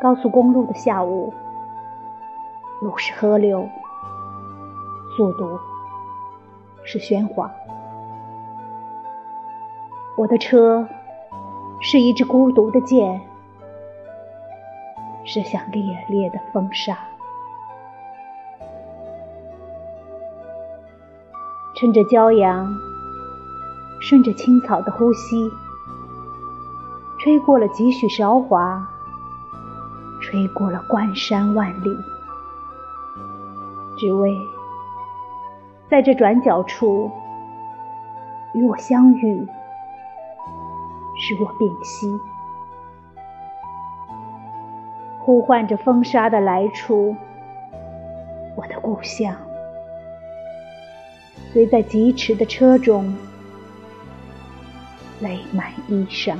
高速公路的下午路是河流。速度是喧哗。我的车是一支孤独的箭，射向烈烈的风沙。趁着骄阳，顺着青草的呼吸，吹过了几许韶华。吹过了关山万里，只为在这转角处与我相遇，使我屏息，呼唤着风沙的来处，我的故乡，随在疾驰的车中，泪满衣裳。